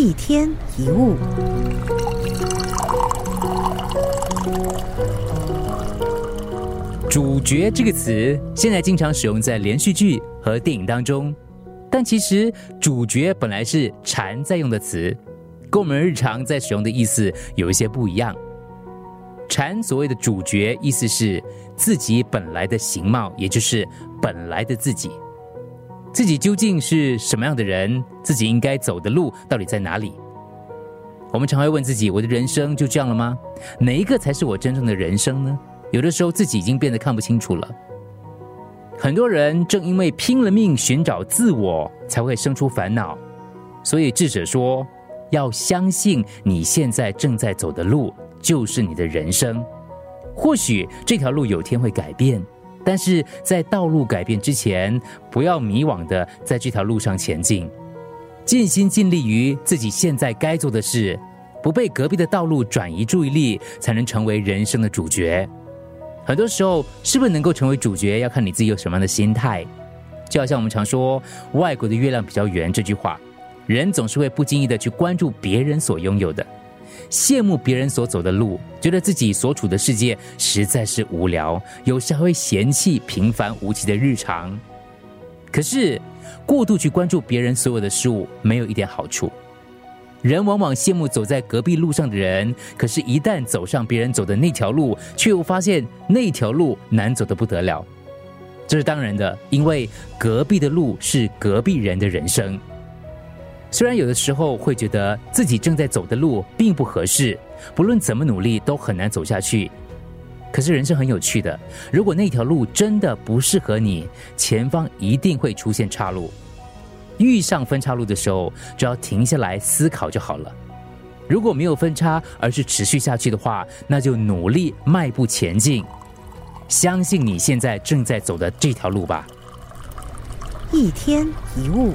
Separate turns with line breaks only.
一天一物，
主角这个词现在经常使用在连续剧和电影当中，但其实主角本来是禅在用的词，跟我们日常在使用的意思有一些不一样。禅所谓的主角，意思是自己本来的形貌，也就是本来的自己。自己究竟是什么样的人？自己应该走的路到底在哪里？我们常会问自己：我的人生就这样了吗？哪一个才是我真正的人生呢？有的时候自己已经变得看不清楚了。很多人正因为拼了命寻找自我，才会生出烦恼。所以智者说，要相信你现在正在走的路就是你的人生。或许这条路有天会改变。但是在道路改变之前，不要迷惘的在这条路上前进，尽心尽力于自己现在该做的事，不被隔壁的道路转移注意力，才能成为人生的主角。很多时候，是不是能够成为主角，要看你自己有什么样的心态。就好像我们常说“外国的月亮比较圆”这句话，人总是会不经意的去关注别人所拥有的。羡慕别人所走的路，觉得自己所处的世界实在是无聊，有时还会嫌弃平凡无奇的日常。可是，过度去关注别人所有的事物，没有一点好处。人往往羡慕走在隔壁路上的人，可是，一旦走上别人走的那条路，却又发现那条路难走的不得了。这是当然的，因为隔壁的路是隔壁人的人生。虽然有的时候会觉得自己正在走的路并不合适，不论怎么努力都很难走下去。可是人生很有趣的，如果那条路真的不适合你，前方一定会出现岔路。遇上分岔路的时候，就要停下来思考就好了。如果没有分叉，而是持续下去的话，那就努力迈步前进，相信你现在正在走的这条路吧。
一天一物。